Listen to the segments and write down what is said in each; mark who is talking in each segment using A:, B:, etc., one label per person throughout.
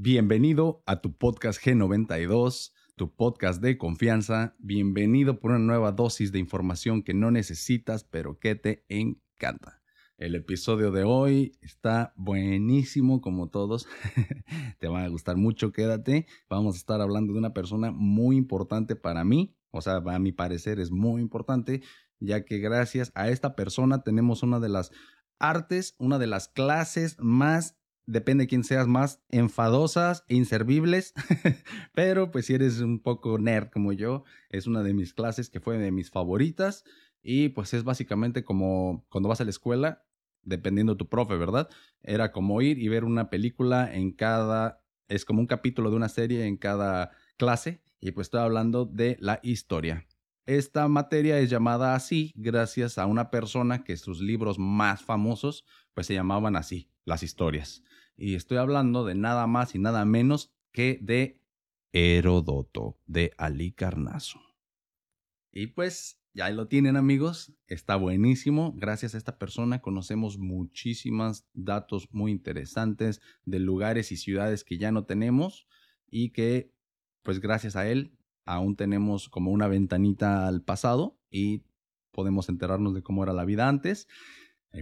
A: Bienvenido a tu podcast G92, tu podcast de confianza. Bienvenido por una nueva dosis de información que no necesitas, pero que te encanta. El episodio de hoy está buenísimo como todos. te van a gustar mucho, quédate. Vamos a estar hablando de una persona muy importante para mí. O sea, a mi parecer es muy importante, ya que gracias a esta persona tenemos una de las artes, una de las clases más depende de quién seas, más enfadosas e inservibles. Pero pues si eres un poco nerd como yo, es una de mis clases que fue de mis favoritas. Y pues es básicamente como cuando vas a la escuela, dependiendo de tu profe, ¿verdad? Era como ir y ver una película en cada, es como un capítulo de una serie en cada clase. Y pues estoy hablando de la historia. Esta materia es llamada así gracias a una persona que sus libros más famosos pues se llamaban así, las historias. Y estoy hablando de nada más y nada menos que de Herodoto, de Alicarnaso. Y pues ya lo tienen amigos, está buenísimo. Gracias a esta persona conocemos muchísimos datos muy interesantes de lugares y ciudades que ya no tenemos y que pues gracias a él aún tenemos como una ventanita al pasado y podemos enterarnos de cómo era la vida antes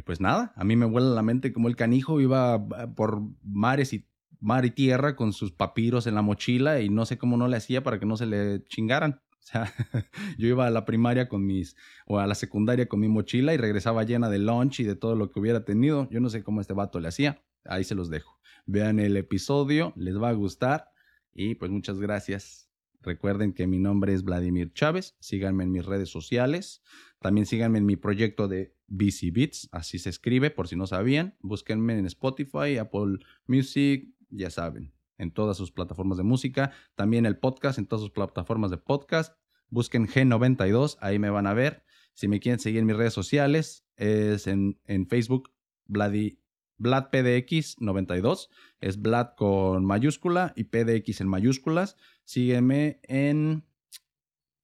A: pues nada, a mí me vuela la mente como el canijo iba ah, por mares y mar y tierra con sus papiros en la mochila y no sé cómo no le hacía para que no se le chingaran. O sea, yo iba a la primaria con mis, o a la secundaria con mi mochila y regresaba llena de lunch y de todo lo que hubiera tenido. Yo no sé cómo este vato le hacía. Ahí se los dejo. Vean el episodio, les va a gustar y pues muchas gracias. Recuerden que mi nombre es Vladimir Chávez. Síganme en mis redes sociales. También síganme en mi proyecto de BC Beats, así se escribe por si no sabían. Búsquenme en Spotify, Apple Music, ya saben, en todas sus plataformas de música. También el podcast en todas sus plataformas de podcast. Busquen G92, ahí me van a ver. Si me quieren seguir en mis redes sociales, es en, en Facebook, Vladi, VladPDX92. Es Vlad con mayúscula y PDX en mayúsculas. Sígueme en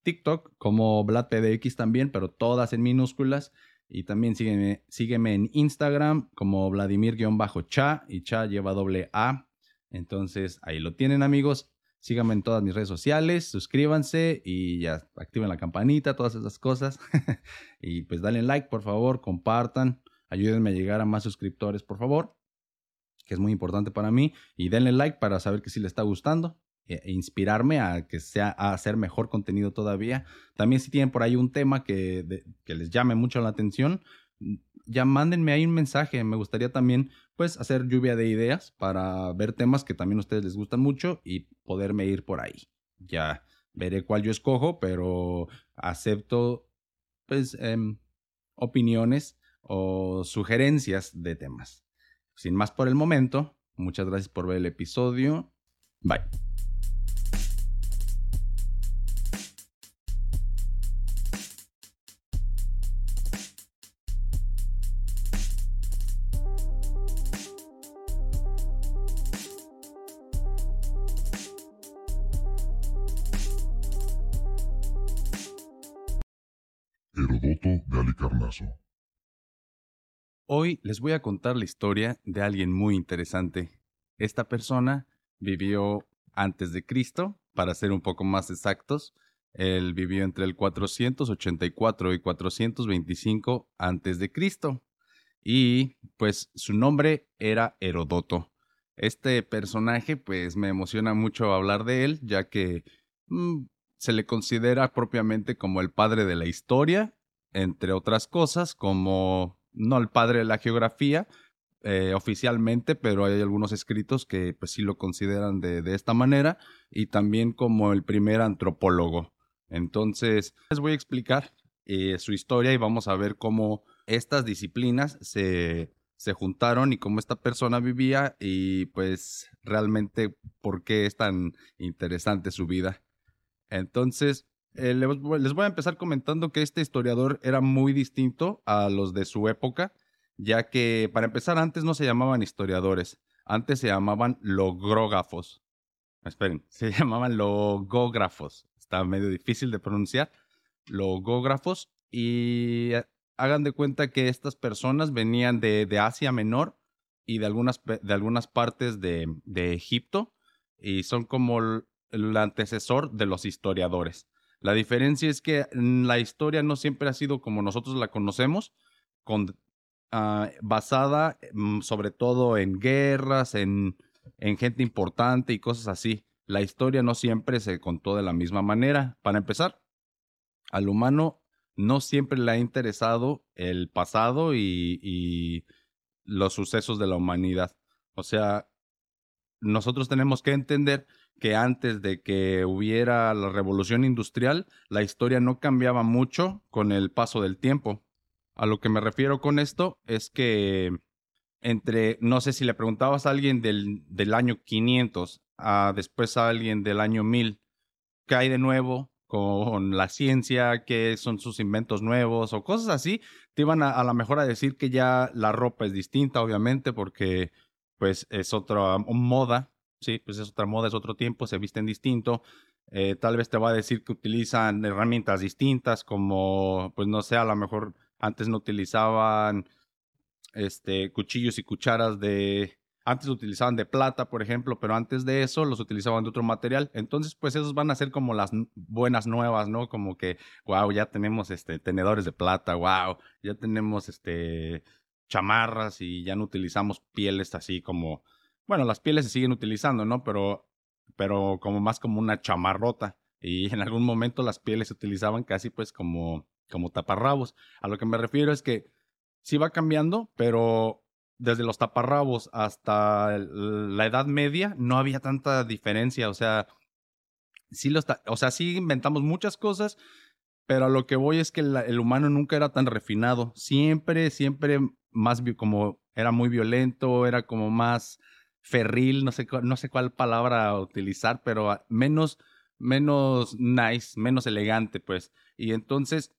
A: TikTok como VladPDX también, pero todas en minúsculas. Y también sígueme, sígueme en Instagram como Vladimir-cha y cha lleva doble A. Entonces ahí lo tienen amigos. Síganme en todas mis redes sociales, suscríbanse y ya activen la campanita, todas esas cosas. y pues dale like, por favor, compartan, ayúdenme a llegar a más suscriptores, por favor, que es muy importante para mí. Y denle like para saber que sí le está gustando. E, e inspirarme a que sea a hacer mejor contenido todavía. También si tienen por ahí un tema que, que les llame mucho la atención, mm, ya mándenme ahí un mensaje. Me gustaría también pues hacer lluvia de ideas para ver temas que también a ustedes les gustan mucho y poderme ir por ahí. Ya veré cuál yo escojo, pero acepto pues em, opiniones o sugerencias de temas. Sin más por el momento, muchas gracias por ver el episodio. Bye. Les voy a contar la historia de alguien muy interesante. Esta persona vivió antes de Cristo, para ser un poco más exactos. Él vivió entre el 484 y 425 antes de Cristo. Y pues su nombre era Herodoto. Este personaje pues me emociona mucho hablar de él, ya que mm, se le considera propiamente como el padre de la historia, entre otras cosas, como no el padre de la geografía eh, oficialmente, pero hay algunos escritos que pues sí lo consideran de, esta manera y también como el primer antropólogo. Entonces, les voy a explicar eh, su historia y vamos a ver cómo estas disciplinas se, se juntaron y cómo esta persona vivía y pues realmente por qué es tan interesante su vida. Entonces, eh, les voy a empezar comentando que este historiador era muy distinto a los de su época, ya que para empezar antes no se llamaban historiadores, antes se llamaban logrógrafos. Esperen, se llamaban logógrafos. Está medio difícil de pronunciar. Logógrafos. Y eh, hagan de cuenta que estas personas venían de, Asia Menor y de algunas, de algunas partes de, de Egipto y son como el, antecesor de los historiadores. La diferencia es que la historia no siempre ha sido como nosotros la conocemos, con, ah, basada mm, sobre todo en guerras, en gente importante y cosas así. La historia no siempre se contó de la misma manera. Para empezar, al humano no siempre le ha interesado el pasado y, los sucesos de la humanidad. O sea, nosotros tenemos que entender que antes de que hubiera la revolución industrial, la historia no cambiaba mucho con el paso del tiempo. A lo que me refiero con esto es que entre, no sé si le preguntabas a alguien del, del año 500 a después a alguien del año 1000, ¿qué hay de nuevo? con la ciencia, qué son sus inventos nuevos o cosas así, te iban a, a lo mejor a decir que ya la ropa es distinta, obviamente, porque pues es otra moda, sí, pues es otra moda, es otro tiempo, se visten distinto. Eh, tal vez te va a decir que utilizan herramientas distintas, como, pues no sé, a lo mejor antes no utilizaban este, cuchillos y cucharas de, antes utilizaban de plata, por ejemplo, pero antes de eso los utilizaban de otro material. Entonces, pues esos van a ser como las buenas nuevas, ¿no? Como que, wow, ya tenemos este tenedores de plata, wow, ya tenemos este chamarras y ya no utilizamos pieles así como, bueno, las pieles se siguen utilizando, ¿no? Pero pero como más como una chamarrota y en algún momento las pieles se utilizaban casi pues como como taparrabos. A lo que me refiero es que sí va cambiando, pero desde los taparrabos hasta la Edad Media no había tanta diferencia, o sea, sí los o sea, sí inventamos muchas cosas, pero a lo que voy es que el humano nunca era tan refinado, siempre, siempre más como era muy violento, era como más ferril, no sé, no sé cuál palabra utilizar, pero menos, menos nice, menos elegante, pues. Y entonces,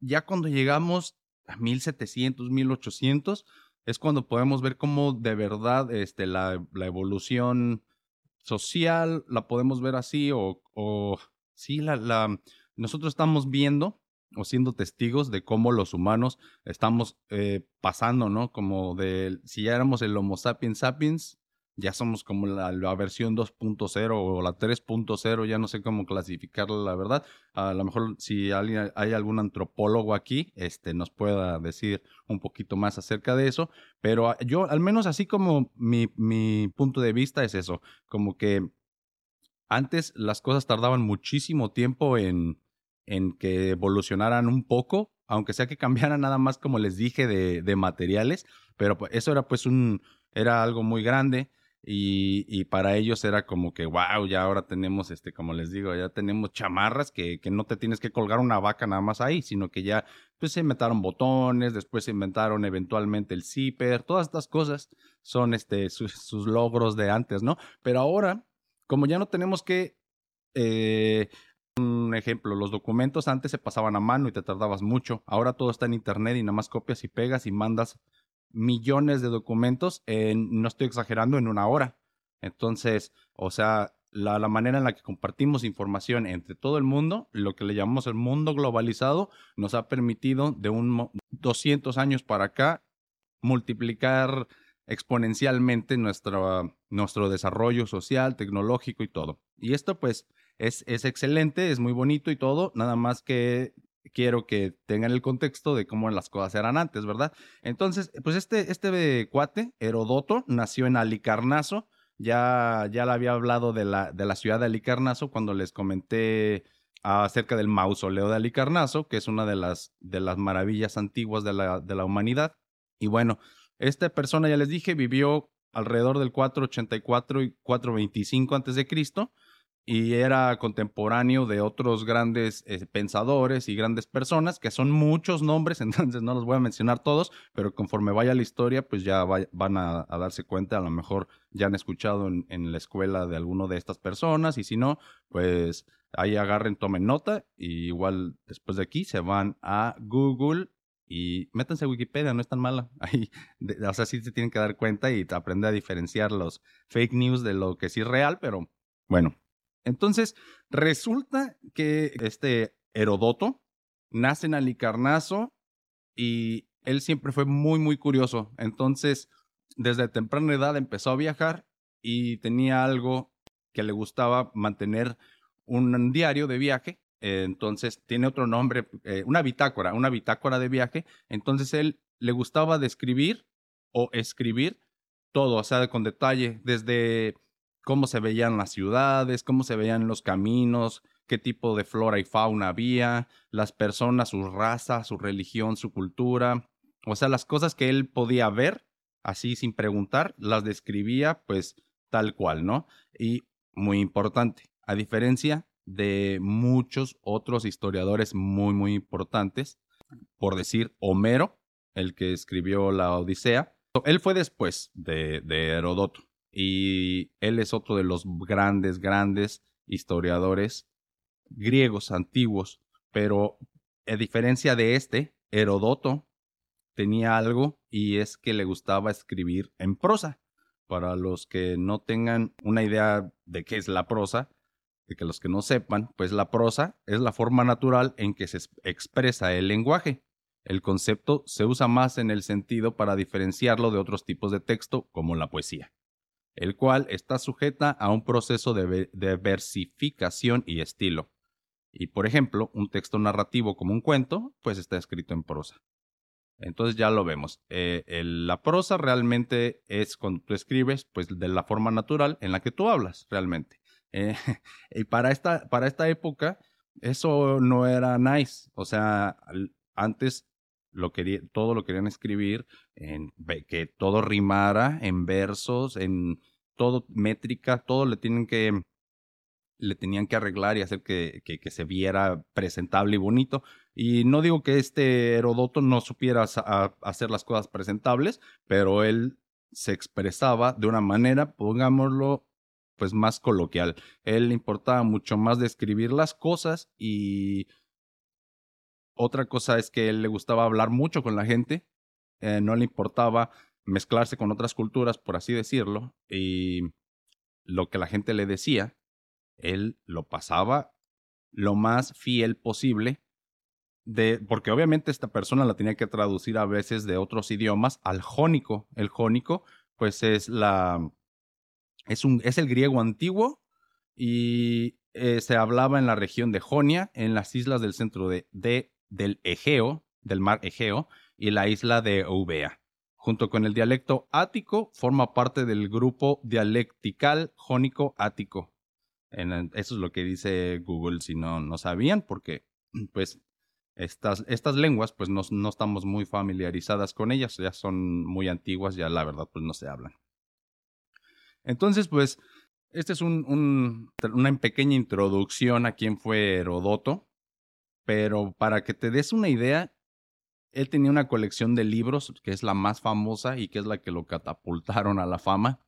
A: ya cuando llegamos a 1700, 1800, es cuando podemos ver cómo de verdad este, la, la evolución social la podemos ver así o, o sí, la, la, nosotros estamos viendo o siendo testigos de cómo los humanos estamos eh, pasando, ¿no? Como de, si ya éramos el Homo sapiens sapiens, ya somos como la, versión 2.0 o la 3.0, ya no sé cómo clasificarla, la verdad. A lo mejor si alguien, hay algún antropólogo aquí, este, nos pueda decir un poquito más acerca de eso, pero yo, al menos así como mi, mi punto de vista es eso, como que antes las cosas tardaban muchísimo tiempo en, en que evolucionaran un poco, aunque sea que cambiaran nada más, como les dije, de, de materiales, pero pues, eso era pues un, era algo muy grande y, para ellos era como que, wow, ya ahora tenemos, este, como les digo, ya tenemos chamarras que, que no te tienes que colgar una vaca nada más ahí, sino que ya, pues se inventaron botones, después se inventaron eventualmente el zipper, todas estas cosas son, este, sus, logros de antes, ¿no? Pero ahora, como ya no tenemos que, eh, un ejemplo, los documentos antes se pasaban a mano y te tardabas mucho, ahora todo está en internet y nada más copias y pegas y mandas millones de documentos, en, no estoy exagerando, en una hora. Entonces, o sea, la, la, manera en la que compartimos información entre todo el mundo, lo que le llamamos el mundo globalizado, nos ha permitido de un 200 años para acá multiplicar exponencialmente nuestro, nuestro desarrollo social, tecnológico y todo. Y esto pues es, es excelente, es muy bonito y todo, nada más que quiero que tengan el contexto de cómo las cosas eran antes, ¿verdad? Entonces, pues este, este cuate, Herodoto, nació en Alicarnaso. Ya, ya le había hablado de la, de la ciudad de Alicarnaso cuando les comenté acerca del mausoleo de Alicarnaso, que es una de las, de las maravillas antiguas de la, de la humanidad. Y bueno, esta persona, ya les dije, vivió alrededor del 484 y 425 antes de Cristo y era contemporáneo de otros grandes eh, pensadores y grandes personas, que son muchos nombres, entonces no los voy a mencionar todos, pero conforme vaya la historia, pues ya van a, darse cuenta, a lo mejor ya han escuchado en, la escuela de alguno de estas personas, y si no, pues ahí agarren, tomen nota, y igual después de aquí se van a Google y métanse a Wikipedia, no es tan mala. Ahí, o sea, sí se tienen que dar cuenta y aprender a diferenciar los fake news de lo que sí es real, pero bueno, entonces, resulta que este Herodoto nace en Alicarnaso y él siempre fue muy, muy curioso. Entonces, desde temprana edad empezó a viajar y tenía algo que le gustaba mantener un diario de viaje. entonces tiene otro nombre, eh, una bitácora, una bitácora de viaje. Entonces él le gustaba describir o escribir todo, o sea, con detalle, desde cómo se veían las ciudades, cómo se veían los caminos, qué tipo de flora y fauna había, las personas, su raza, su religión, su cultura, o sea, las cosas que él podía ver, así sin preguntar, las describía pues tal cual, ¿no? Y muy importante, a diferencia de muchos otros historiadores muy, muy importantes, por decir Homero, el que escribió la Odisea, él fue después de, de Herodoto y él es otro de los grandes, grandes historiadores griegos antiguos, pero a diferencia de este, Herodoto tenía algo y es que le gustaba escribir en prosa. Para los que no tengan una idea de qué es la prosa, de que los que no sepan, pues la prosa es la forma natural en que se expresa el lenguaje. El concepto se usa más en el sentido para diferenciarlo de otros tipos de texto, como la poesía, el cual está sujeta a un proceso de, de versificación y estilo. Y por ejemplo, un texto narrativo como un cuento, pues está escrito en prosa. Entonces ya lo vemos. Eh, la prosa realmente es cuando tú escribes, pues de la forma natural en la que tú hablas, realmente. Eh, y para esta, para esta época, eso no era nice. O sea, antes lo quería, todo lo querían escribir, en, que todo rimara en versos, en todo métrica, todo le tienen que le tenían que arreglar y hacer que, que, se viera presentable y bonito. Y no digo que este Herodoto no supiera hacer las cosas presentables, pero él se expresaba de una manera, pongámoslo, pues más coloquial. Él le importaba mucho más describir las cosas y otra cosa es que él le gustaba hablar mucho con la gente, eh, no le importaba mezclarse con otras culturas, por así decirlo, y lo que la gente le decía, él lo pasaba lo más fiel posible, de, porque obviamente esta persona la tenía que traducir a veces de otros idiomas al jónico. El jónico, pues es la, es, un, es el griego antiguo y eh, se hablaba en la región de Jonia, en las islas del centro de, de, del Egeo, del mar Egeo, y la isla de Eubea. Junto con el dialecto ático, forma parte del grupo dialectical jónico ático eso es lo que dice Google si no, no sabían, porque pues estas, estas lenguas pues no, no, estamos muy familiarizadas con ellas, ya son muy antiguas, ya la verdad pues no se hablan. Entonces pues esta es un, un, una pequeña introducción a quién fue Herodoto, pero para que te des una idea, él tenía una colección de libros que es la más famosa y que es la que lo catapultaron a la fama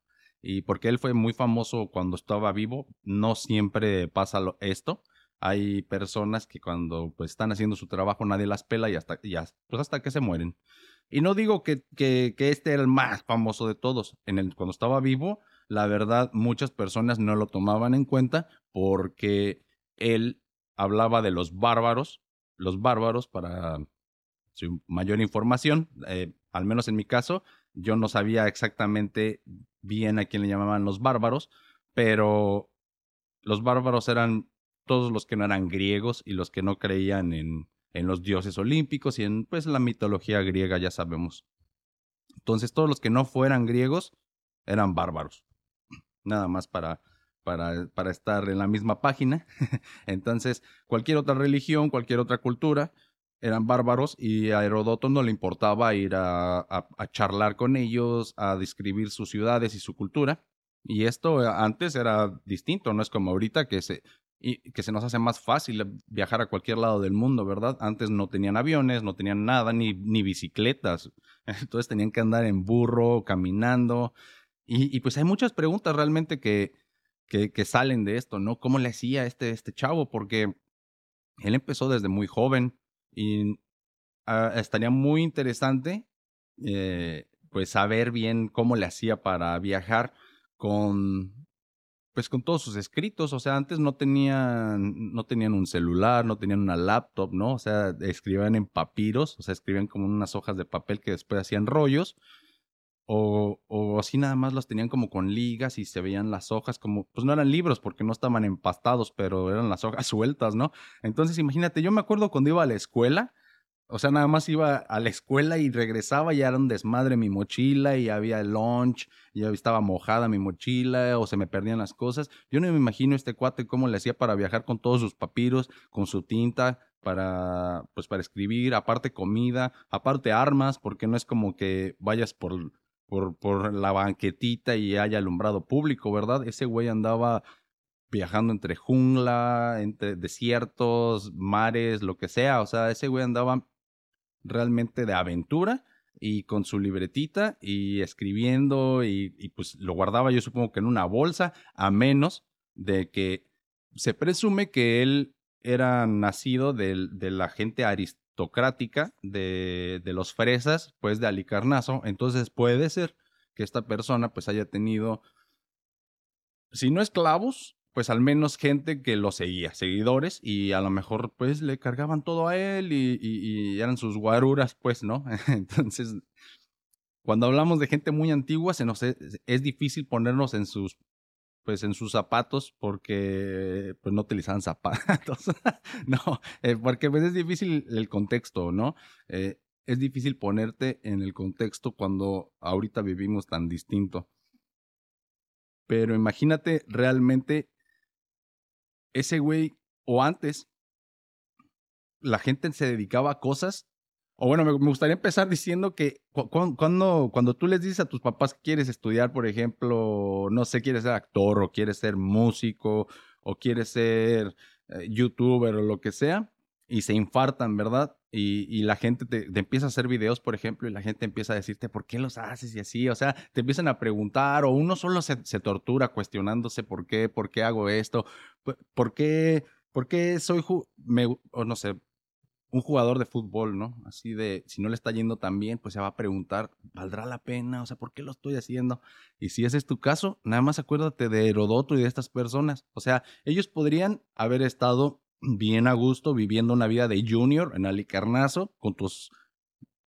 A: y porque él fue muy famoso cuando estaba vivo, no siempre pasa esto. Hay personas que cuando pues, están haciendo su trabajo nadie las pela y hasta, pues hasta que se mueren. Y no digo que, que, este era el más famoso de todos. En el, cuando estaba vivo, la verdad, muchas personas no lo tomaban en cuenta porque él hablaba de los bárbaros, los bárbaros para mayor información, eh, al menos en mi caso, yo no sabía exactamente bien a quién le llamaban los bárbaros, pero los bárbaros eran todos los que no eran griegos y los que no creían en, en los dioses olímpicos y en pues la mitología griega, ya sabemos. Entonces todos los que no fueran griegos eran bárbaros. Nada más para, para, para estar en la misma página. Entonces cualquier otra religión, cualquier otra cultura, eran bárbaros y a Herodoto no le importaba ir a, charlar con ellos, a describir sus ciudades y su cultura. Y esto eh, antes era distinto, no es como ahorita que se, que se nos hace más fácil viajar a cualquier lado del mundo, ¿verdad? Antes no tenían aviones, no tenían nada, ni, ni bicicletas. Entonces tenían que andar en burro, caminando. Y, y pues hay muchas preguntas realmente que, que, que, salen de esto, ¿no? ¿Cómo le hacía este, este chavo? Porque él empezó desde muy joven y ah, estaría muy interesante, eh, pues, saber bien cómo le hacía para viajar con, pues, con todos sus escritos. O sea, antes no tenían, no tenían un celular, no tenían una laptop, ¿no? O sea, escribían en papiros, o sea, escribían como unas hojas de papel que después hacían rollos. O, o así nada más los tenían como con ligas y se veían las hojas como, pues no eran libros porque no estaban empastados, pero eran las hojas sueltas, ¿no? Entonces imagínate, yo me acuerdo cuando iba a la escuela, o sea, nada más iba a la escuela y regresaba y era un desmadre mi mochila y había lunch, y estaba mojada mi mochila o se me perdían las cosas. Yo no me imagino este cuate cómo le hacía para viajar con todos sus papiros, con su tinta, para, pues para escribir, aparte comida, aparte armas, porque no es como que vayas por, por, la banquetita y haya alumbrado público, ¿verdad? Ese güey andaba viajando entre jungla, entre desiertos, mares, lo que sea, o sea, ese güey andaba realmente de aventura y con su libretita y escribiendo y, pues lo guardaba yo supongo que en una bolsa, a menos de que se presume que él era nacido de, de la gente de, los fresas, pues de Alicarnazo. Entonces puede ser que esta persona pues haya tenido, si no esclavos, pues al menos gente que lo seguía, seguidores, y a lo mejor pues le cargaban todo a él y, eran sus guaruras, pues, ¿no? Entonces, cuando hablamos de gente muy antigua, se nos es difícil ponernos en sus pues en sus zapatos porque pues no utilizaban zapatos. no, eh, porque pues es difícil el contexto, ¿no? Eh, es difícil ponerte en el contexto cuando ahorita vivimos tan distinto. Pero imagínate realmente ese güey o antes la gente se dedicaba a cosas o bueno, me, gustaría empezar diciendo que cuando, cuando tú les dices a tus papás que quieres estudiar, por ejemplo, no sé, quieres ser actor o quieres ser músico o quieres ser eh, youtuber o lo que sea, y se infartan, ¿verdad? Y, la gente te, empieza a hacer videos, por ejemplo, y la gente empieza a decirte, ¿por qué los haces? Y así, o sea, te empiezan a preguntar, o uno solo se, se tortura cuestionándose, ¿por qué? ¿Por qué hago esto? ¿Por qué? ¿Por qué soy, me, o no sé, un jugador de fútbol, ¿no? Así de, si no le está yendo tan bien, pues se va a preguntar, ¿valdrá la pena? O sea, ¿por qué lo estoy haciendo? Y si ese es tu caso, nada más acuérdate de Herodoto y de estas personas. O sea, ellos podrían haber estado bien a gusto viviendo una vida de junior en Alicarnazo, con tus,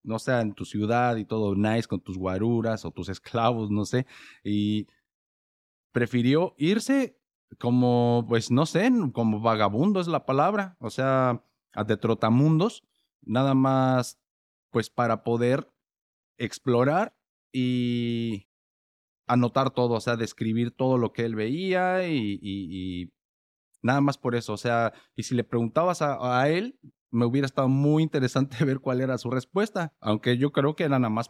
A: no sé, en tu ciudad y todo nice, con tus guaruras o tus esclavos, no sé, y prefirió irse como, pues no sé, como vagabundo es la palabra. O sea, de trotamundos, nada más pues para poder explorar y anotar todo, o sea, describir todo lo que él veía y, nada más por eso, o sea, y si le preguntabas a, a, él, me hubiera estado muy interesante ver cuál era su respuesta, aunque yo creo que era nada más,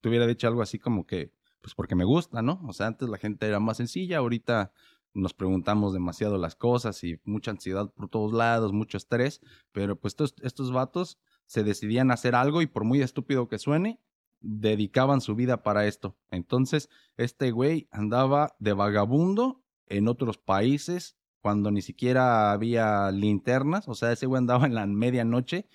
A: te hubiera dicho algo así como que, pues porque me gusta, ¿no? O sea, antes la gente era más sencilla, ahorita nos preguntamos demasiado las cosas y mucha ansiedad por todos lados, mucho estrés, pero pues estos, estos vatos se decidían hacer algo y por muy estúpido que suene, dedicaban su vida para esto. Entonces, este güey andaba de vagabundo en otros países cuando ni siquiera había linternas, o sea, ese güey andaba en la medianoche,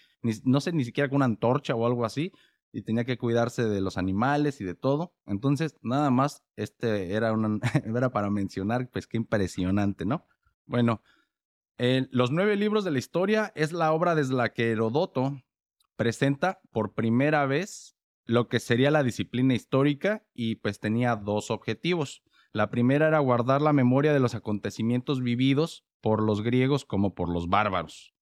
A: no sé, ni siquiera con una antorcha o algo así, y tenía que cuidarse de los animales y de todo. Entonces, nada más, este era, era para mencionar, pues qué impresionante, ¿no? Bueno, los nueve libros de la historia es la obra desde la que Herodoto presenta por primera vez lo que sería la disciplina histórica y pues tenía dos objetivos. La primera era guardar la memoria de los acontecimientos vividos por los griegos como por los bárbaros.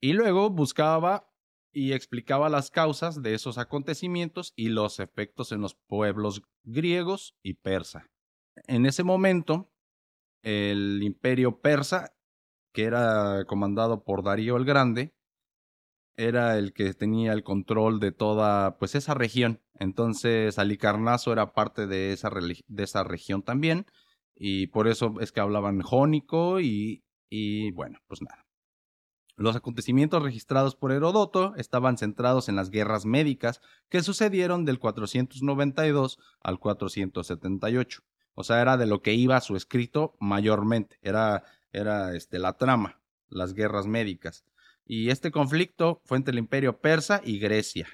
A: Y luego buscaba y explicaba las causas de esos acontecimientos y los efectos en los pueblos griegos y persa. En ese momento, el imperio persa, que era comandado por Darío el Grande, era el que tenía el control de toda pues esa región. Entonces Alicarnaso era parte de esa, de esa región también y por eso es que hablaban jónico y, y bueno, pues nada. Los acontecimientos registrados por Herodoto estaban centrados en las guerras médicas que sucedieron del 492 al 478. O sea, era de lo que iba su escrito mayormente, era, era este, la trama, las guerras médicas. Y este conflicto fue entre el imperio persa y Grecia.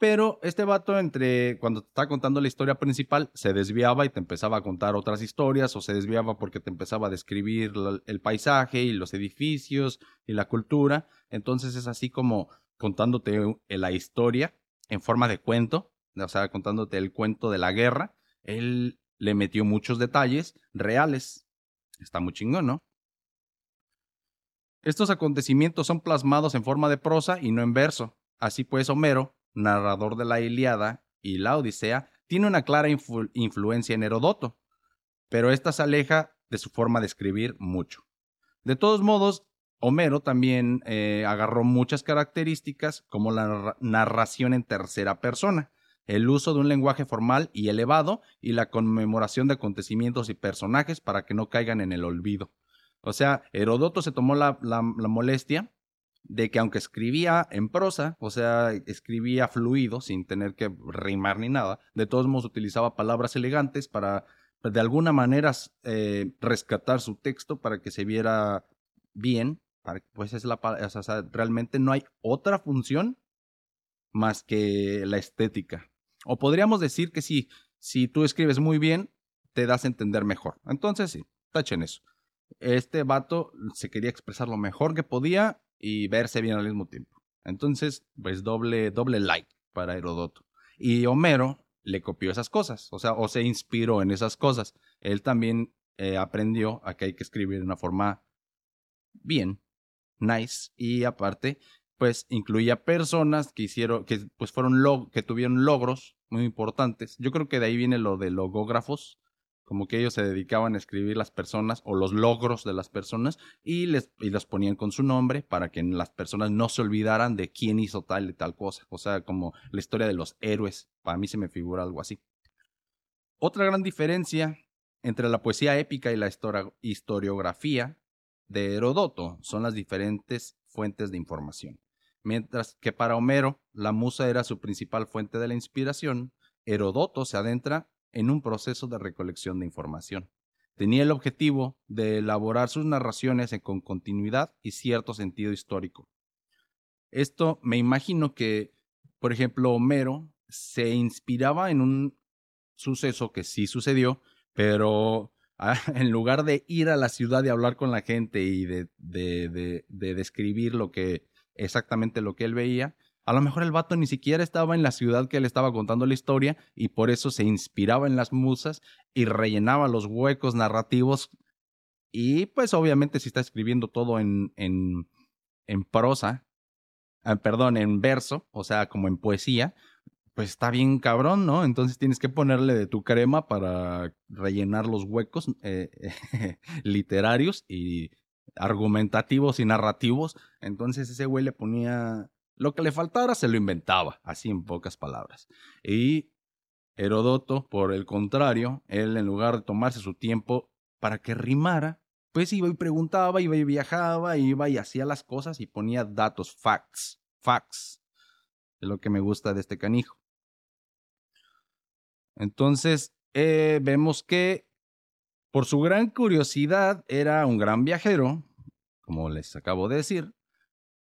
A: Pero este vato, entre cuando te está contando la historia principal, se desviaba y te empezaba a contar otras historias, o se desviaba porque te empezaba a describir el paisaje y los edificios y la cultura. Entonces es así como contándote la historia en forma de cuento, o sea, contándote el cuento de la guerra, él le metió muchos detalles reales. Está muy chingón, ¿no? Estos acontecimientos son plasmados en forma de prosa y no en verso. Así pues, Homero, narrador de la Iliada y la Odisea, tiene una clara influencia en Herodoto, pero esta se aleja de su forma de escribir mucho. De todos modos, Homero también eh, agarró muchas características como la narración en tercera persona, el uso de un lenguaje formal y elevado y la conmemoración de acontecimientos y personajes para que no caigan en el olvido. O sea, Herodoto se tomó la, la, molestia de que aunque escribía en prosa, o sea, escribía fluido, sin tener que rimar ni nada, de todos modos utilizaba palabras elegantes para, de alguna manera, eh, rescatar su texto para que se viera bien pues es la, realmente no hay otra función más que la estética. O podríamos decir que si, si tú escribes muy bien, te das a entender mejor. Entonces sí, tachen eso. Este vato se quería expresar lo mejor que podía y verse bien al mismo tiempo. Entonces, pues doble, doble like para Herodoto. Y Homero le copió esas cosas, o sea, o se inspiró en esas cosas. Él también eh, aprendió a que hay que escribir de una forma bien, nice y aparte pues incluía personas que hicieron que pues fueron log que tuvieron logros muy importantes. Yo creo que de ahí viene lo de logógrafos, como que ellos se dedicaban a escribir las personas o los logros de las personas y les y los ponían con su nombre para que las personas no se olvidaran de quién hizo tal y tal cosa, o sea, como la historia de los héroes, para mí se me figura algo así. Otra gran diferencia entre la poesía épica y la historiografía de Herodoto son las diferentes fuentes de información. Mientras que para Homero la musa era su principal fuente de la inspiración, Herodoto se adentra en un proceso de recolección de información. Tenía el objetivo de elaborar sus narraciones con continuidad y cierto sentido histórico. Esto me imagino que, por ejemplo, Homero se inspiraba en un suceso que sí sucedió, pero en lugar de ir a la ciudad y hablar con la gente y de, de, de, describir lo que exactamente lo que él veía, a lo mejor el vato ni siquiera estaba en la ciudad que él estaba contando la historia y por eso se inspiraba en las musas y rellenaba los huecos narrativos. Y pues obviamente si está escribiendo todo en, en, en prosa, ah, perdón, en verso, o sea, como en poesía, pues está bien cabrón, ¿no? Entonces tienes que ponerle de tu crema para rellenar los huecos eh, literarios y argumentativos y narrativos. Entonces ese güey le ponía lo que le faltara, se lo inventaba, así en pocas palabras. Y Herodoto, por el contrario, él en lugar de tomarse su tiempo para que rimara, pues iba y preguntaba, iba y viajaba, iba y hacía las cosas y ponía datos, facts, facts. Es lo que me gusta de este canijo. Entonces, eh, vemos que por su gran curiosidad era un gran viajero, como les acabo de decir.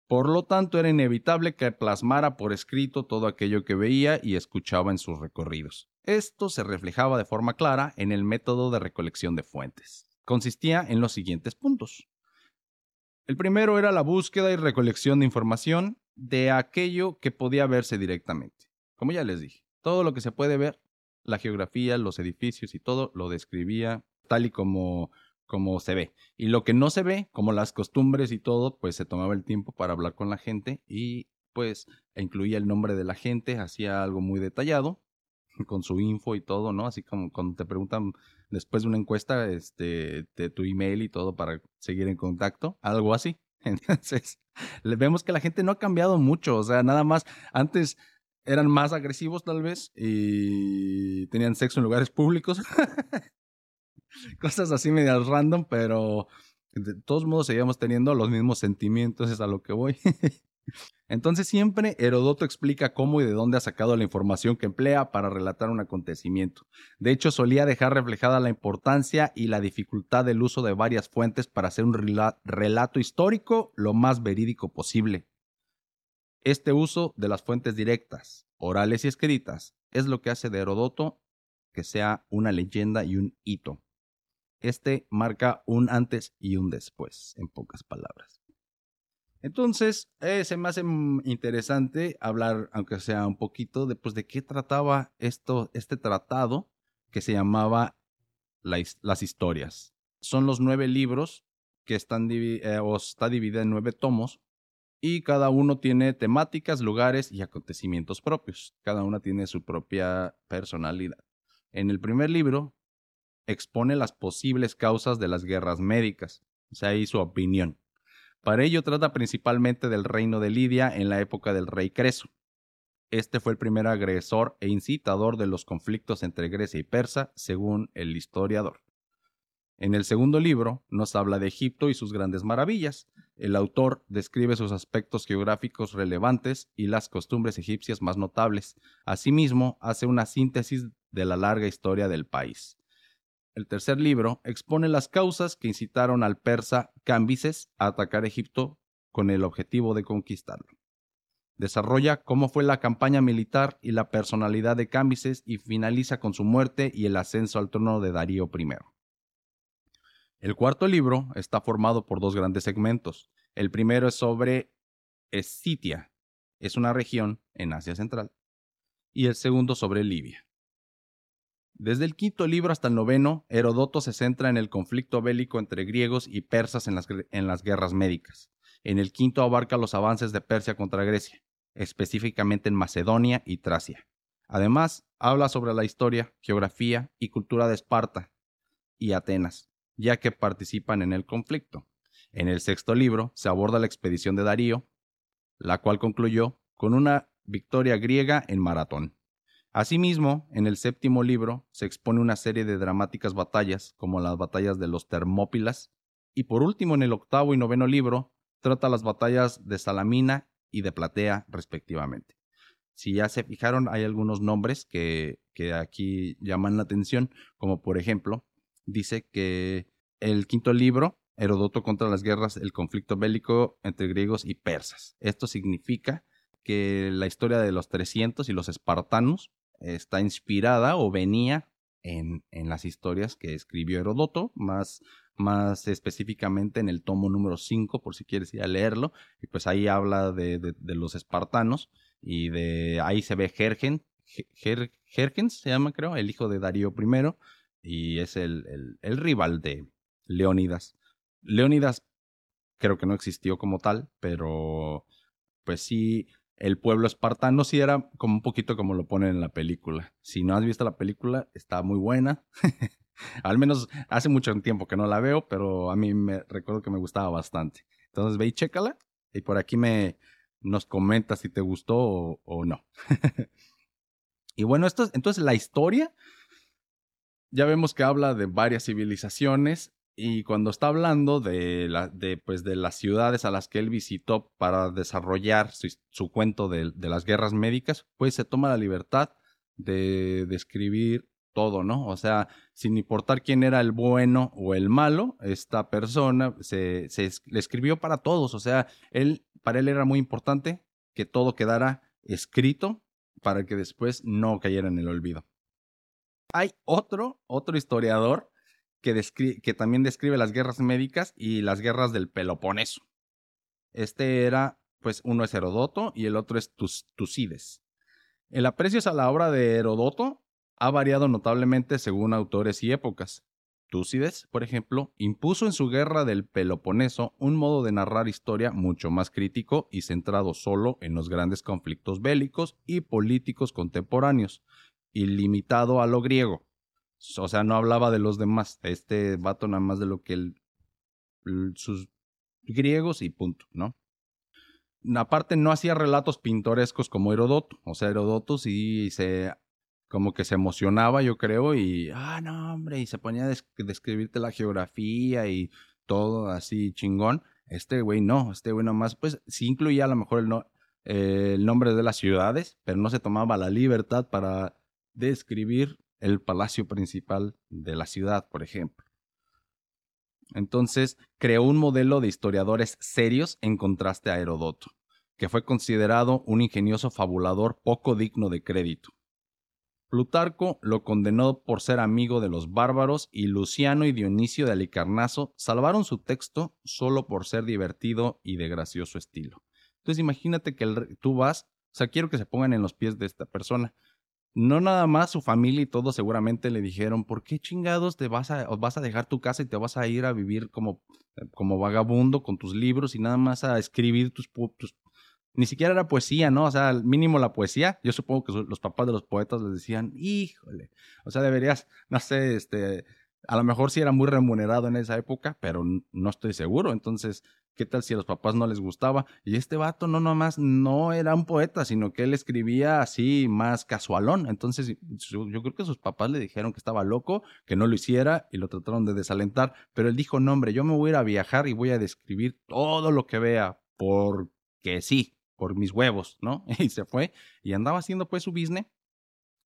A: Por lo tanto, era inevitable que plasmara por escrito todo aquello que veía y escuchaba en sus recorridos. Esto se reflejaba de forma clara en el método de recolección de fuentes. Consistía en los siguientes puntos. El primero era la búsqueda y recolección de información de aquello que podía verse directamente. Como ya les dije, todo lo que se puede ver la geografía, los edificios y todo lo describía tal y como, como se ve. Y lo que no se ve, como las costumbres y todo, pues se tomaba el tiempo para hablar con la gente y pues incluía el nombre de la gente, hacía algo muy detallado con su info y todo, ¿no? Así como cuando te preguntan después de una encuesta, este, de tu email y todo para seguir en contacto, algo así. Entonces, vemos que la gente no ha cambiado mucho, o sea, nada más antes eran más agresivos tal vez y tenían sexo en lugares públicos. Cosas así medias random, pero de todos modos seguíamos teniendo los mismos sentimientos, es a lo que voy. Entonces siempre Herodoto explica cómo y de dónde ha sacado la información que emplea para relatar un acontecimiento. De hecho, solía dejar reflejada la importancia y la dificultad del uso de varias fuentes para hacer un relato histórico lo más verídico posible. Este uso de las fuentes directas, orales y escritas, es lo que hace de Herodoto que sea una leyenda y un hito. Este marca un antes y un después, en pocas palabras. Entonces, eh, se me hace interesante hablar, aunque sea un poquito, de, pues, de qué trataba esto, este tratado que se llamaba Las Historias. Son los nueve libros que están eh, o está dividida en nueve tomos y cada uno tiene temáticas, lugares y acontecimientos propios. Cada una tiene su propia personalidad. En el primer libro expone las posibles causas de las guerras médicas, o sea, ahí su opinión. Para ello trata principalmente del reino de Lidia en la época del rey Creso. Este fue el primer agresor e incitador de los conflictos entre Grecia y Persa, según el historiador. En el segundo libro nos habla de Egipto y sus grandes maravillas. El autor describe sus aspectos geográficos relevantes y las costumbres egipcias más notables. Asimismo, hace una síntesis de la larga historia del país. El tercer libro expone las causas que incitaron al persa Cambises a atacar Egipto con el objetivo de conquistarlo. Desarrolla cómo fue la campaña militar y la personalidad de Cambises y finaliza con su muerte y el ascenso al trono de Darío I. El cuarto libro está formado por dos grandes segmentos. El primero es sobre Escitia, es una región en Asia Central, y el segundo sobre Libia. Desde el quinto libro hasta el noveno, Herodoto se centra en el conflicto bélico entre griegos y persas en las, en las, guerras médicas. En el quinto abarca los avances de Persia contra Grecia, específicamente en Macedonia y Tracia. Además, habla sobre la historia, geografía y cultura de Esparta y Atenas, ya que participan en el conflicto. En el sexto libro se aborda la expedición de Darío, la cual concluyó con una victoria griega en Maratón. Asimismo, en el séptimo libro se expone una serie de dramáticas batallas, como las batallas de los Termópilas, y por último, en el octavo y noveno libro, trata las batallas de Salamina y de Platea, respectivamente. Si ya se fijaron, hay algunos nombres que, aquí llaman la atención, como por ejemplo, dice que el quinto libro, Herodoto contra las guerras, el conflicto bélico entre griegos y persas. Esto significa que la historia de los 300 y los espartanos está inspirada o venía en, en, las historias que escribió Herodoto, más, más específicamente en el tomo número 5, por si quieres ir a leerlo, y pues ahí habla de, de, los espartanos, y de ahí se ve Jergen, Jergens se llama creo, el hijo de Darío I, y es el, el, el rival de Leónidas. Leónidas creo que no existió como tal, pero pues sí el pueblo espartano sí era como un poquito como lo ponen en la película. Si no has visto la película, está muy buena. Al menos hace mucho tiempo que no la veo, pero a mí me recuerdo que me gustaba bastante. Entonces ve y chécala y por aquí me nos comentas si te gustó o, no. y bueno, esto entonces la historia ya vemos que habla de varias civilizaciones y cuando está hablando de, la, de, pues, de las ciudades a las que él visitó para desarrollar su, cuento de, las guerras médicas, pues se toma la libertad de describir todo, ¿no? O sea, sin importar quién era el bueno o el malo, esta persona se, se le escribió para todos. O sea, él, para él era muy importante que todo quedara escrito para que después no cayera en el olvido. Hay otro, otro historiador que, también describe las guerras médicas y las guerras del Peloponeso. Este era, pues uno es Herodoto y el otro es Tucides. El aprecio a la obra de Herodoto ha variado notablemente según autores y épocas. Tucídides, por ejemplo, impuso en su guerra del Peloponeso un modo de narrar historia mucho más crítico y centrado solo en los grandes conflictos bélicos y políticos contemporáneos, y limitado a lo griego. O sea, no hablaba de los demás. Este vato nada más de lo que él, sus griegos y punto, ¿no? Aparte no hacía relatos pintorescos como Herodoto. O sea, Herodoto sí se como que se emocionaba, yo creo, y ah, no, hombre, y se ponía a describirte la geografía y todo así chingón. Este güey no, este güey nomás, pues sí incluía a lo mejor el, no, el nombre de las ciudades, pero no se tomaba la libertad para describir el palacio principal de la ciudad, por ejemplo. Entonces, creó un modelo de historiadores serios en contraste a Herodoto, que fue considerado un ingenioso fabulador poco digno de crédito. Plutarco lo condenó por ser amigo de los bárbaros y Luciano y Dionisio de Alicarnaso salvaron su texto solo por ser divertido y de gracioso estilo. Entonces imagínate que tú vas, o sea, quiero que se pongan en los pies de esta persona. No nada más su familia y todo seguramente le dijeron, ¿por qué chingados te vas a, vas a dejar tu casa y te vas a ir a vivir como, como vagabundo con tus libros y nada más a escribir tus, tus ni siquiera era poesía, ¿no? O sea, al mínimo la poesía. Yo supongo que los papás de los poetas les decían, híjole, o sea, deberías, no sé, este, a lo mejor sí era muy remunerado en esa época, pero no estoy seguro. Entonces, ¿qué tal si a los papás no les gustaba? Y este vato no nomás no era un poeta, sino que él escribía así más casualón. Entonces, yo creo que sus papás le dijeron que estaba loco, que no lo hiciera y lo trataron de desalentar. Pero él dijo, no, hombre, yo me voy a ir a viajar y voy a describir todo lo que vea, porque sí por mis huevos, ¿no? Y se fue y andaba haciendo pues su business.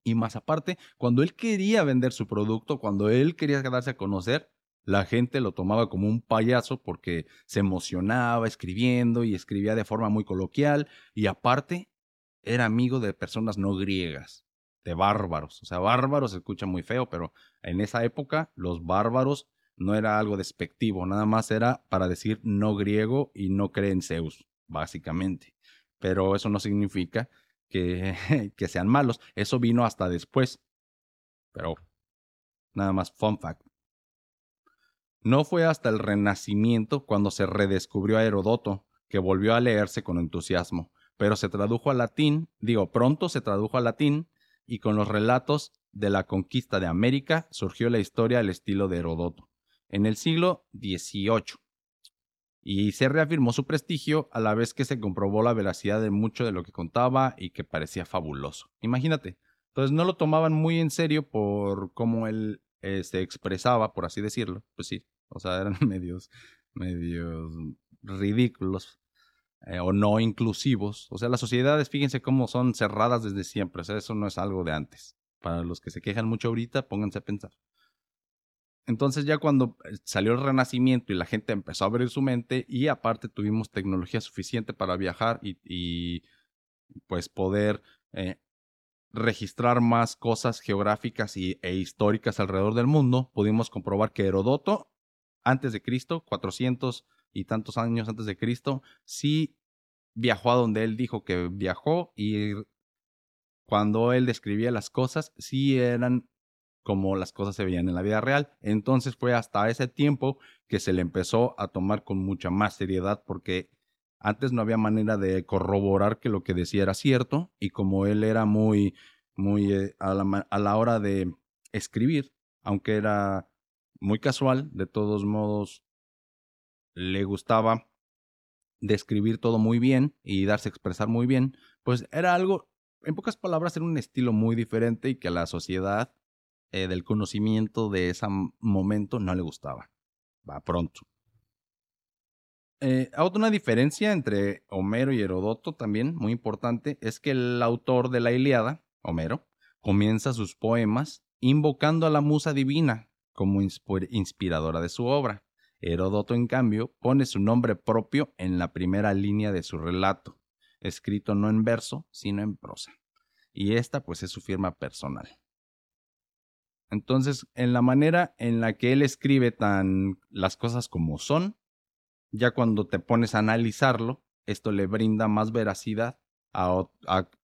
A: Y más aparte, cuando él quería vender su producto, cuando él quería darse a conocer, la gente lo tomaba como un payaso porque se emocionaba escribiendo y escribía de forma muy coloquial y aparte era amigo de personas no griegas, de bárbaros. O sea, bárbaros se escucha muy feo, pero en esa época los bárbaros no era algo despectivo, nada más era para decir no griego y no creen Zeus, básicamente pero eso no significa que, sean malos. Eso vino hasta después. Pero nada más fun fact. No fue hasta el Renacimiento cuando se redescubrió a Herodoto, que volvió a leerse con entusiasmo, pero se tradujo al latín, digo, pronto se tradujo al latín, y con los relatos de la conquista de América surgió la historia al estilo de Herodoto. En el siglo XVIII, y se reafirmó su prestigio a la vez que se comprobó la veracidad de mucho de lo que contaba y que parecía fabuloso. Imagínate. Entonces no lo tomaban muy en serio por cómo él eh, se expresaba, por así decirlo. Pues sí, o sea, eran medios, medios ridículos eh, o no inclusivos. O sea, las sociedades, fíjense cómo son cerradas desde siempre. O sea, eso no es algo de antes. Para los que se quejan mucho ahorita, pónganse a pensar. Entonces ya cuando eh, salió el renacimiento y la gente empezó a abrir su mente y aparte tuvimos tecnología suficiente para viajar y, pues poder eh, registrar más cosas geográficas y, e históricas alrededor del mundo, pudimos comprobar que Herodoto, antes de Cristo, 400 y tantos años antes de Cristo, sí viajó a donde él dijo que viajó y cuando él describía las cosas, sí eran como las cosas se veían en la vida real. Entonces fue hasta ese tiempo que se le empezó a tomar con mucha más seriedad porque antes no había manera de corroborar que lo que decía era cierto y como él era muy, muy eh, a, la, a la hora de escribir, aunque era muy casual, de todos modos le gustaba describir todo muy bien y darse a expresar muy bien, pues era algo, en pocas palabras, era un estilo muy diferente y que la sociedad eh, del conocimiento de ese momento no le gustaba. Va pronto. Eh, otra diferencia entre Homero y Herodoto también, muy importante, es que el autor de la Iliada, Homero, comienza sus poemas invocando a la musa divina como inspiradora de su obra. Herodoto, en cambio, pone su nombre propio en la primera línea de su relato, escrito no en verso, sino en prosa. Y esta pues es su firma personal. Entonces, en la manera en la que él escribe tan las cosas como son, ya cuando te pones a analizarlo, esto le brinda más veracidad a,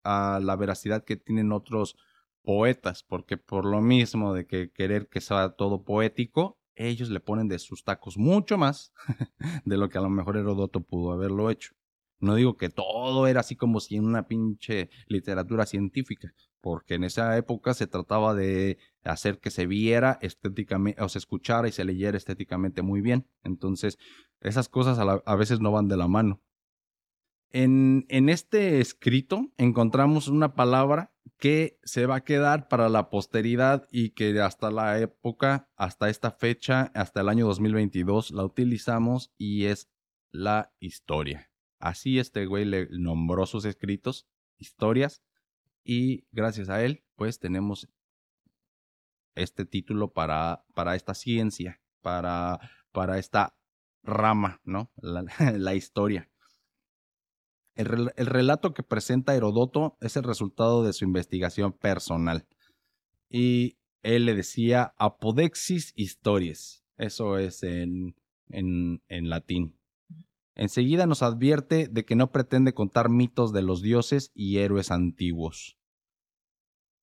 A: a, la veracidad que tienen otros poetas, porque por lo mismo de que querer que sea todo poético, ellos le ponen de sus tacos mucho más de lo que a lo mejor Herodoto pudo haberlo hecho. No digo que todo era así como si en una pinche literatura científica, porque en esa época se trataba de hacer que se viera estéticamente, o se escuchara y se leyera estéticamente muy bien. Entonces, esas cosas a, veces no van de la mano. En, en, este escrito encontramos una palabra que se va a quedar para la posteridad y que hasta la época, hasta esta fecha, hasta el año 2022, la utilizamos y es la historia. Así este güey le nombró sus escritos, historias, y gracias a él, pues tenemos este título para, para esta ciencia, para, para esta rama, ¿no? La, historia. El, el, relato que presenta Herodoto es el resultado de su investigación personal. y él le decía apodexis historias. Eso es en, en, en latín. Enseguida nos advierte de que no pretende contar mitos de los dioses y héroes antiguos,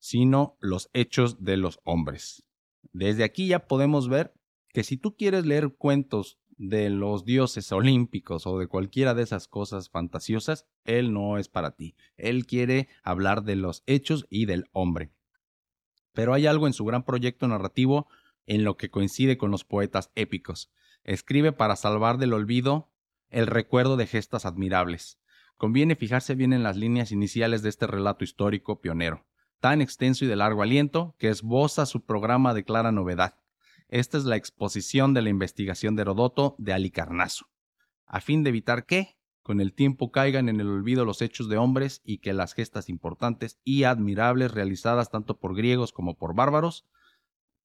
A: sino los hechos de los hombres. Desde aquí ya podemos ver que si tú quieres leer cuentos de los dioses olímpicos o de cualquiera de esas cosas fantasiosas, él no es para ti. Él quiere hablar de los hechos y del hombre. Pero hay algo en su gran proyecto narrativo en lo que coincide con los poetas épicos. Escribe para salvar del olvido el recuerdo de gestas admirables. Conviene fijarse bien en las líneas iniciales de este relato histórico pionero, tan extenso y de largo aliento que esboza su programa de clara novedad. Esta es la exposición de la investigación de Herodoto de Alicarnaso, a fin de evitar que, con el tiempo caigan en el olvido los hechos de hombres y que las gestas importantes y admirables realizadas tanto por griegos como por bárbaros,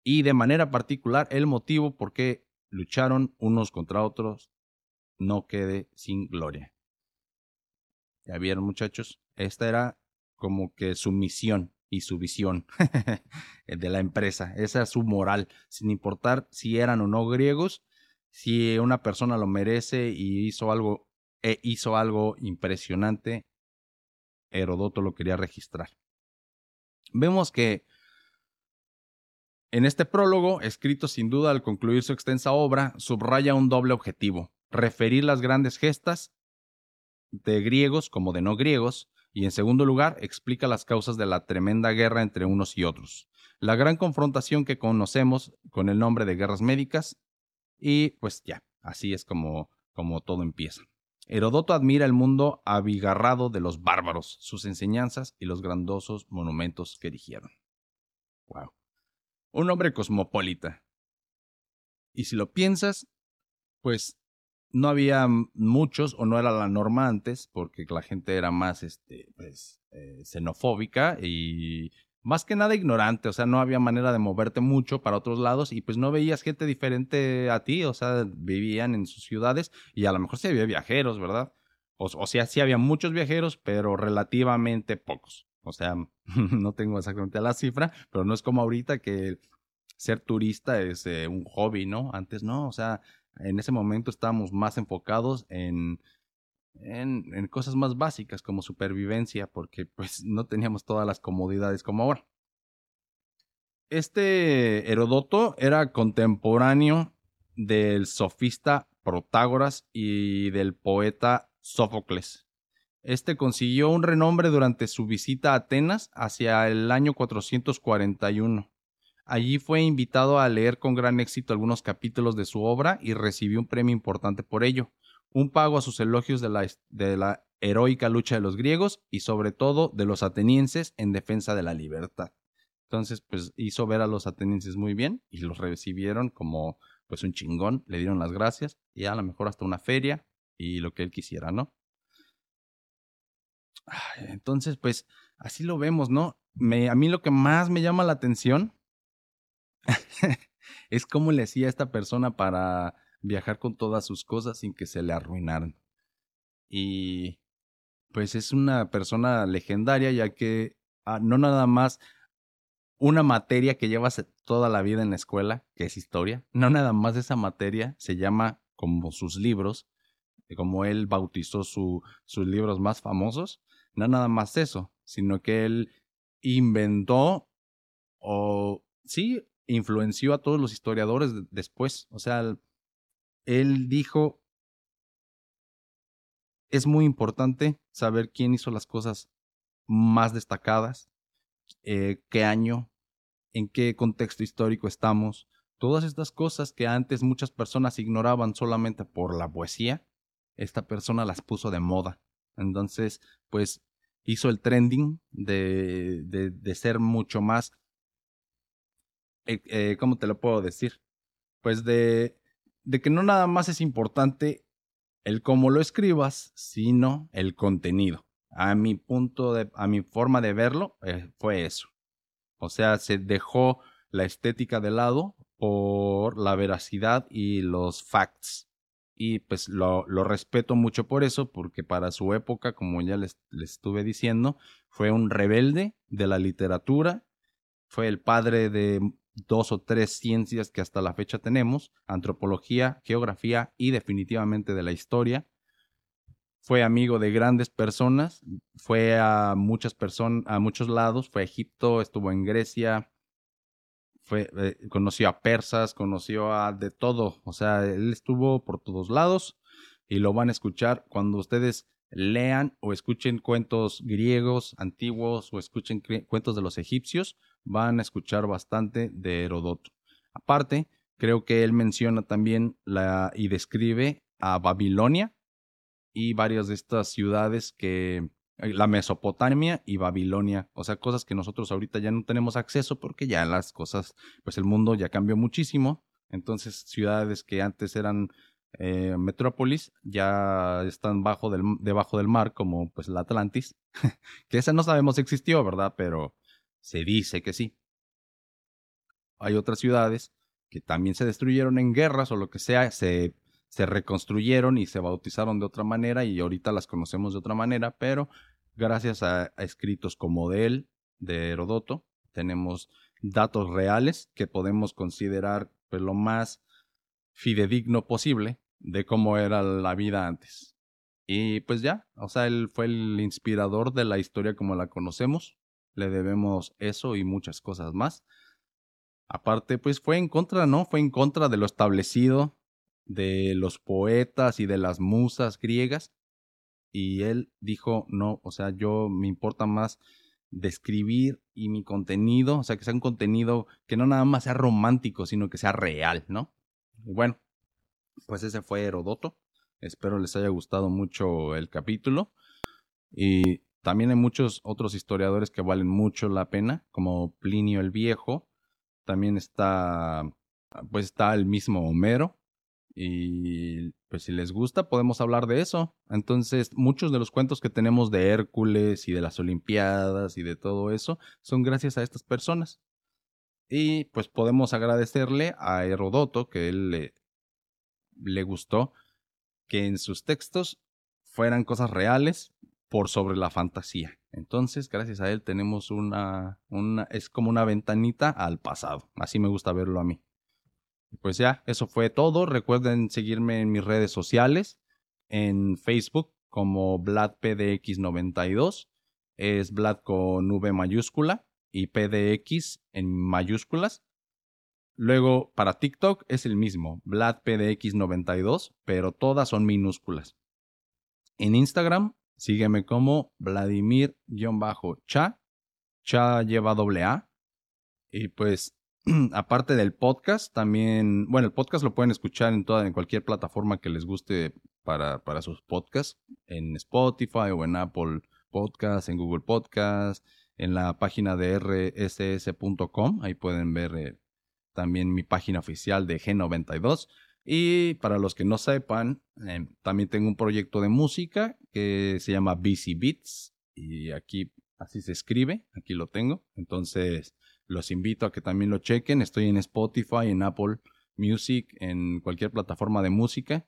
A: y de manera particular el motivo por qué lucharon unos contra otros no quede sin gloria. Ya vieron muchachos, esta era como que su misión y su visión de la empresa, esa es su moral, sin importar si eran o no griegos, si una persona lo merece y hizo algo e hizo algo impresionante, Herodoto lo quería registrar. Vemos que en este prólogo, escrito sin duda al concluir su extensa obra, subraya un doble objetivo referir las grandes gestas de griegos como de no griegos, y en segundo lugar explica las causas de la tremenda guerra entre unos y otros, la gran confrontación que conocemos con el nombre de guerras médicas, y pues ya, así es como, como todo empieza. Herodoto admira el mundo abigarrado de los bárbaros, sus enseñanzas y los grandosos monumentos que erigieron. Wow. Un hombre cosmopolita. Y si lo piensas, pues no había muchos o no era la norma antes porque la gente era más este pues eh, xenofóbica y más que nada ignorante, o sea, no había manera de moverte mucho para otros lados y pues no veías gente diferente a ti, o sea, vivían en sus ciudades y a lo mejor sí había viajeros, ¿verdad? O, sea, sí había muchos viajeros, pero relativamente pocos. O sea, no tengo exactamente la cifra, pero no es como ahorita que ser turista es eh, un hobby, ¿no? Antes no, o sea, en ese momento estábamos más enfocados en, en, cosas más básicas como supervivencia, porque pues no teníamos todas las comodidades como ahora. Este Herodoto era contemporáneo del sofista Protágoras y del poeta Sófocles. Este consiguió un renombre durante su visita a Atenas hacia el año 441. Allí fue invitado a leer con gran éxito algunos capítulos de su obra y recibió un premio importante por ello, un pago a sus elogios de la, de la heroica lucha de los griegos y sobre todo de los atenienses en defensa de la libertad. Entonces, pues hizo ver a los atenienses muy bien y los recibieron como pues un chingón, le dieron las gracias y a lo mejor hasta una feria y lo que él quisiera, ¿no? Entonces, pues así lo vemos, ¿no? Me, a mí lo que más me llama la atención es como le hacía esta persona para viajar con todas sus cosas sin que se le arruinaran. Y pues es una persona legendaria ya que ah, no nada más una materia que llevas toda la vida en la escuela, que es historia, no nada más esa materia se llama como sus libros, como él bautizó su, sus libros más famosos, no nada más eso, sino que él inventó o sí, influenció a todos los historiadores después. O sea, él dijo, es muy importante saber quién hizo las cosas más destacadas, eh, qué año, en qué contexto histórico estamos. Todas estas cosas que antes muchas personas ignoraban solamente por la poesía, esta persona las puso de moda. Entonces, pues hizo el trending de, de, de ser mucho más eh, eh, ¿cómo te lo puedo decir? Pues de, de que no nada más es importante el cómo lo escribas, sino el contenido. A mi punto a mi forma de verlo, eh, fue eso. O sea, se dejó la estética de lado por la veracidad y los facts. Y pues lo, respeto mucho por eso, porque para su época, como ya les estuve diciendo, fue un rebelde de la literatura fue el padre de dos o tres ciencias que hasta la fecha tenemos, antropología, geografía y definitivamente de la historia. Fue amigo de grandes personas, fue a muchas personas, a muchos lados, fue a Egipto, estuvo en Grecia, fue, eh, conoció a persas, conoció a de todo, o sea, él estuvo por todos lados y lo van a escuchar cuando ustedes lean o escuchen cuentos griegos antiguos o escuchen cuentos de los egipcios, van a escuchar bastante de Herodoto. Aparte, creo que él menciona también la, y describe a Babilonia y varias de estas ciudades que eh, la Mesopotamia y Babilonia, o sea, cosas que nosotros ahorita ya no tenemos acceso porque ya las cosas, pues el mundo ya cambió muchísimo. Entonces, ciudades que antes eran eh, metrópolis ya están bajo del, debajo del mar, como pues la Atlantis, que esa no sabemos si existió, ¿verdad? Pero se dice que sí. Hay otras ciudades que también se destruyeron en guerras o lo que sea, se, reconstruyeron y se bautizaron de otra manera y ahorita las conocemos de otra manera, pero gracias a, escritos como de él, de Herodoto, tenemos datos reales que podemos considerar pues, lo más fidedigno posible de cómo era la vida antes. Y pues ya, o sea, él fue el inspirador de la historia como la conocemos le debemos eso y muchas cosas más. Aparte, pues fue en contra, ¿no? Fue en contra de lo establecido, de los poetas y de las musas griegas. Y él dijo, no, o sea, yo me importa más describir y mi contenido, o sea, que sea un contenido que no nada más sea romántico, sino que sea real, ¿no? Bueno, pues ese fue Herodoto. Espero les haya gustado mucho el capítulo. Y también hay muchos otros historiadores que valen mucho la pena, como Plinio el Viejo. También está, pues está el mismo Homero. Y pues si les gusta, podemos hablar de eso. Entonces, muchos de los cuentos que tenemos de Hércules y de las Olimpiadas y de todo eso son gracias a estas personas. Y pues podemos agradecerle a Herodoto que él le, le gustó que en sus textos fueran cosas reales por sobre la fantasía. Entonces, gracias a él tenemos una, es como una ventanita al pasado. Así me gusta verlo a mí. Pues ya, eso fue todo. Recuerden seguirme en mis redes sociales, en Facebook como VladPDX92. Es Vlad con V mayúscula y PDX en mayúsculas. Luego, para TikTok es el mismo, VladPDX92, pero todas son minúsculas. En Instagram Sígueme como Vladimir-Cha. Cha lleva doble A. Y pues, aparte del podcast, también, bueno, el podcast lo pueden escuchar en toda, en cualquier plataforma que les guste para, para sus podcasts, en Spotify o en Apple Podcasts, en Google Podcasts, en la página de rss.com, ahí pueden ver eh, también mi página oficial de G92. Y para los que no sepan, em, también tengo un proyecto de música que se llama BC Beats y aquí así se escribe, aquí lo tengo. Entonces los invito a que también lo chequen. Estoy en Spotify, en Apple Music, en cualquier plataforma de música.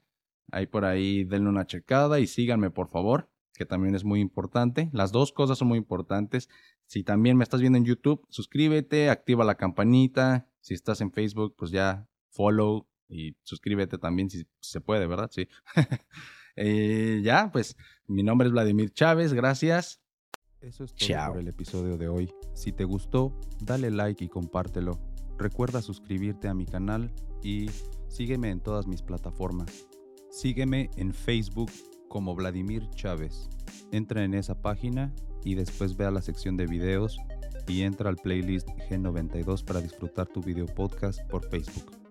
A: Ahí por ahí denle una checada y síganme por favor, que también es muy importante. Las dos cosas son muy importantes. Si también me estás viendo en YouTube, suscríbete, activa la campanita. Si estás en Facebook, pues ya follow, y suscríbete también si se puede, ¿verdad? Sí. Eh, ya, pues mi nombre es Vladimir Chávez, gracias.
B: Eso es todo por el episodio de hoy. Si te gustó, dale like y compártelo. Recuerda suscribirte a mi canal y sígueme en todas mis plataformas. Sígueme en Facebook como Vladimir Chávez. Entra en esa página y después ve a la sección de videos y entra al playlist G92 para disfrutar tu video podcast por Facebook.